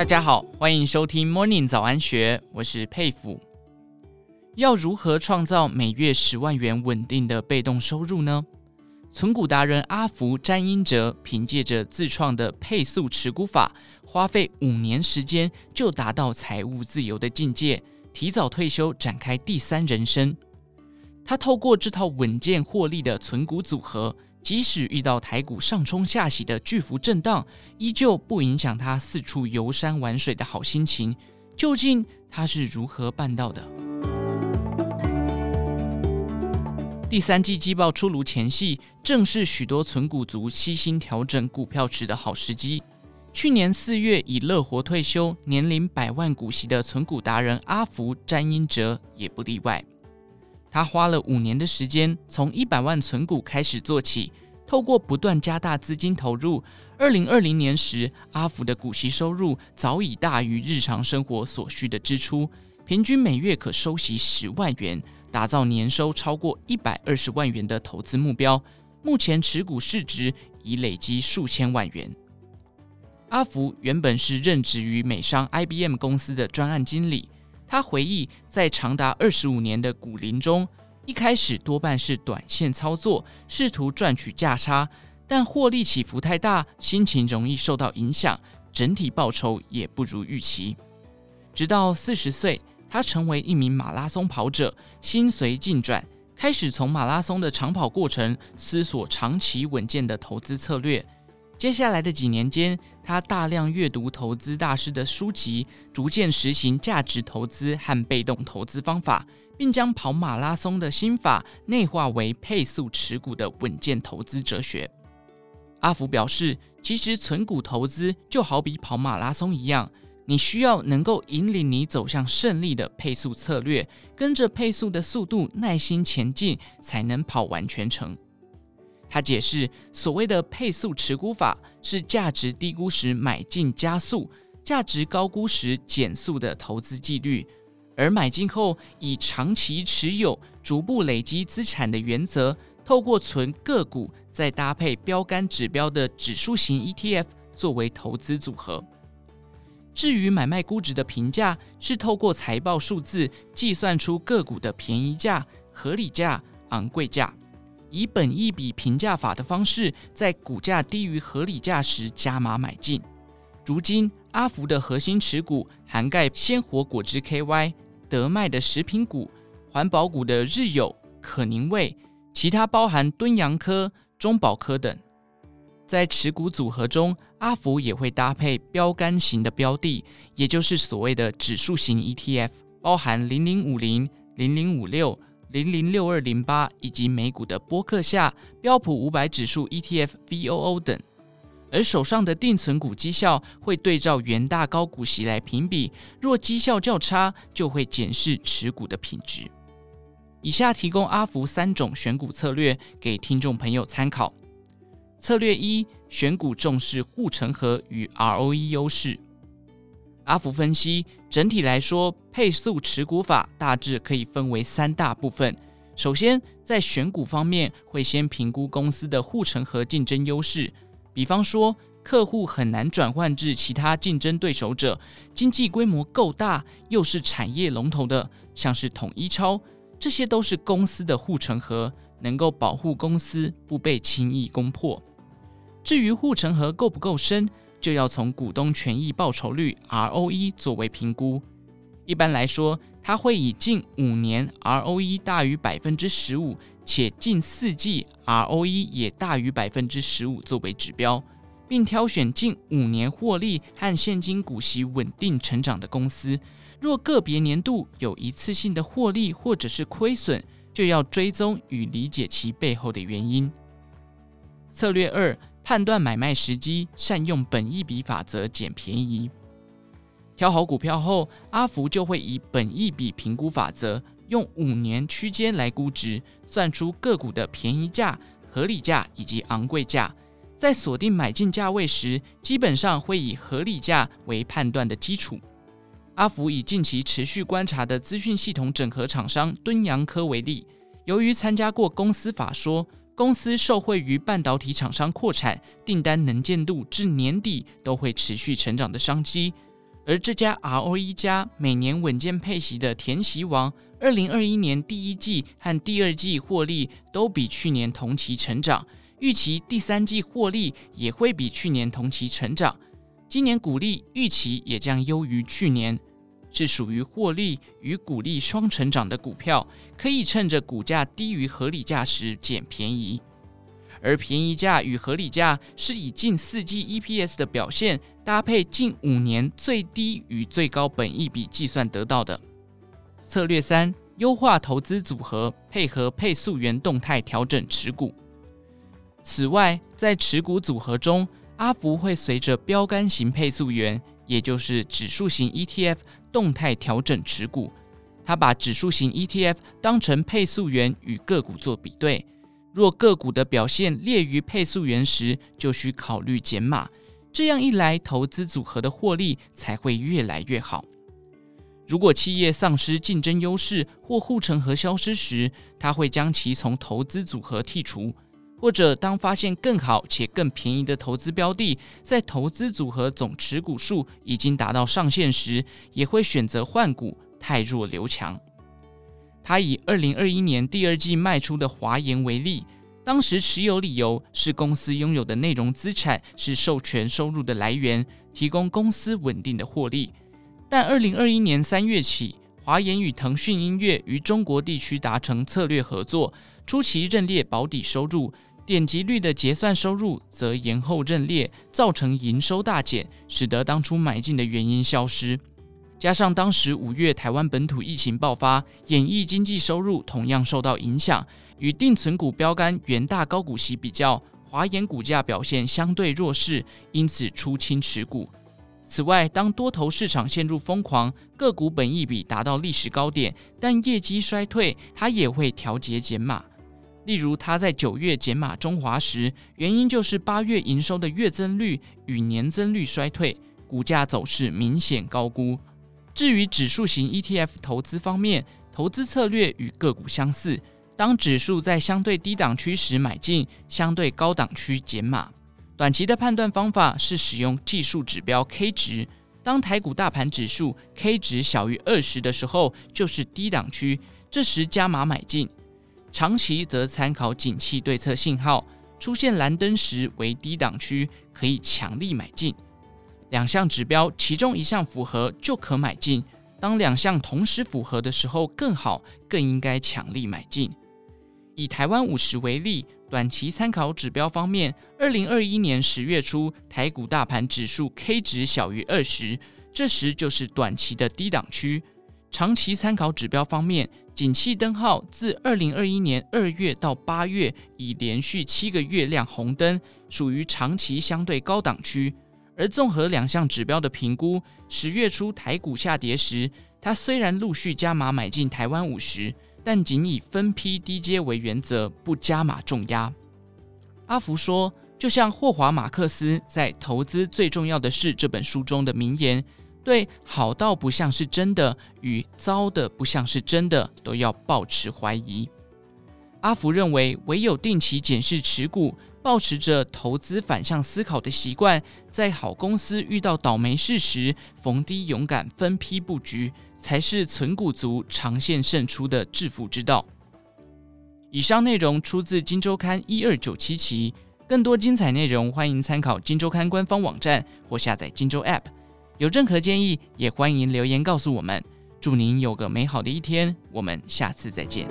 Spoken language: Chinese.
大家好，欢迎收听 Morning 早安学，我是佩服。要如何创造每月十万元稳定的被动收入呢？存股达人阿福詹英哲凭借着自创的配速持股法，花费五年时间就达到财务自由的境界，提早退休，展开第三人生。他透过这套稳健获利的存股组合，即使遇到台股上冲下洗的巨幅震荡，依旧不影响他四处游山玩水的好心情。究竟他是如何办到的？第三季季报出炉前夕，正是许多存股族悉心调整股票池的好时机。去年四月已乐活退休、年领百万股息的存股达人阿福詹英哲也不例外。他花了五年的时间，从一百万存股开始做起，透过不断加大资金投入，二零二零年时，阿福的股息收入早已大于日常生活所需的支出，平均每月可收息十万元。打造年收超过一百二十万元的投资目标，目前持股市值已累积数千万元。阿福原本是任职于美商 IBM 公司的专案经理，他回忆在长达二十五年的股龄中，一开始多半是短线操作，试图赚取价差，但获利起伏太大，心情容易受到影响，整体报酬也不如预期。直到四十岁。他成为一名马拉松跑者，心随境转，开始从马拉松的长跑过程思索长期稳健的投资策略。接下来的几年间，他大量阅读投资大师的书籍，逐渐实行价值投资和被动投资方法，并将跑马拉松的心法内化为配速持股的稳健投资哲学。阿福表示，其实存股投资就好比跑马拉松一样。你需要能够引领你走向胜利的配速策略，跟着配速的速度耐心前进，才能跑完全程。他解释，所谓的配速持股法是价值低估时买进加速，价值高估时减速的投资纪律，而买进后以长期持有、逐步累积资产的原则，透过存个股，再搭配标杆指标的指数型 ETF 作为投资组合。至于买卖估值的评价，是透过财报数字计算出个股的便宜价、合理价、昂贵价，以本益比评价法的方式，在股价低于合理价时加码买进。如今，阿福的核心持股涵盖鲜活果汁 KY、德麦的食品股、环保股的日友、可宁味，其他包含敦洋科、中保科等。在持股组合中，阿福也会搭配标杆型的标的，也就是所谓的指数型 ETF，包含零零五零、零零五六、零零六二零八以及美股的波克夏、标普五百指数 ETF VOO 等。而手上的定存股绩效会对照元大高股息来评比，若绩效较差，就会检视持股的品质。以下提供阿福三种选股策略给听众朋友参考。策略一：选股重视护城河与 ROE 优势。阿福分析，整体来说，配速持股法大致可以分为三大部分。首先，在选股方面，会先评估公司的护城河竞争优势，比方说，客户很难转换至其他竞争对手者，经济规模够大，又是产业龙头的，像是统一超，这些都是公司的护城河，能够保护公司不被轻易攻破。至于护城河够不够深，就要从股东权益报酬率 ROE 作为评估。一般来说，它会以近五年 ROE 大于百分之十五，且近四季 ROE 也大于百分之十五作为指标，并挑选近五年获利和现金股息稳定成长的公司。若个别年度有一次性的获利或者是亏损，就要追踪与理解其背后的原因。策略二。判断买卖时机，善用本益比法则捡便宜。挑好股票后，阿福就会以本益比评估法则，用五年区间来估值，算出个股的便宜价、合理价以及昂贵价。在锁定买进价位时，基本上会以合理价为判断的基础。阿福以近期持续观察的资讯系统整合厂商敦洋科为例，由于参加过公司法说。公司受惠于半导体厂商扩产，订单能见度至年底都会持续成长的商机。而这家 ROE 加每年稳健配息的填息王，二零二一年第一季和第二季获利都比去年同期成长，预期第三季获利也会比去年同期成长。今年股利预期也将优于去年，是属于获利与股利双成长的股票，可以趁着股价低于合理价时捡便宜。而便宜价与合理价是以近四季 EPS 的表现搭配近五年最低与最高本益比计算得到的。策略三：优化投资组合，配合配速员动态调整持股。此外，在持股组合中，阿福会随着标杆型配速员，也就是指数型 ETF 动态调整持股。他把指数型 ETF 当成配速员与个股做比对。若个股的表现劣于配速员时，就需考虑减码。这样一来，投资组合的获利才会越来越好。如果企业丧失竞争优势或护城河消失时，他会将其从投资组合剔除。或者，当发现更好且更便宜的投资标的，在投资组合总持股数已经达到上限时，也会选择换股，汰弱留强。他以二零二一年第二季卖出的华研为例，当时持有理由是公司拥有的内容资产是授权收入的来源，提供公司稳定的获利。但二零二一年三月起，华研与腾讯音乐于中国地区达成策略合作，初期认列保底收入。点击率的结算收入则延后认列，造成营收大减，使得当初买进的原因消失。加上当时五月台湾本土疫情爆发，演艺经济收入同样受到影响。与定存股标杆元大高股息比较，华研股价表现相对弱势，因此出清持股。此外，当多头市场陷入疯狂，个股本益比达到历史高点，但业绩衰退，它也会调节减码。例如，他在九月减码中华时，原因就是八月营收的月增率与年增率衰退，股价走势明显高估。至于指数型 ETF 投资方面，投资策略与个股相似，当指数在相对低档区时买进，相对高档区减码。短期的判断方法是使用技术指标 K 值，当台股大盘指数 K 值小于二十的时候，就是低档区，这时加码买进。长期则参考景气对策信号，出现蓝灯时为低档区，可以强力买进。两项指标其中一项符合就可买进，当两项同时符合的时候更好，更应该强力买进。以台湾五十为例，短期参考指标方面，二零二一年十月初台股大盘指数 K 值小于二十，这时就是短期的低档区。长期参考指标方面，景气灯号自二零二一年二月到八月已连续七个月亮红灯，属于长期相对高档区。而综合两项指标的评估，十月初台股下跌时，他虽然陆续加码买进台湾五十，但仅以分批低接为原则，不加码重压。阿福说，就像霍华马克思在《投资最重要的事》这本书中的名言。对好到不像是真的与糟的不像是真的都要抱持怀疑。阿福认为，唯有定期检视持股，抱持着投资反向思考的习惯，在好公司遇到倒霉事时，逢低勇敢分批布局，才是存股族长线胜出的致富之道。以上内容出自《金周刊》一二九七期，更多精彩内容欢迎参考《金周刊》官方网站或下载《金周》App。有任何建议，也欢迎留言告诉我们。祝您有个美好的一天，我们下次再见。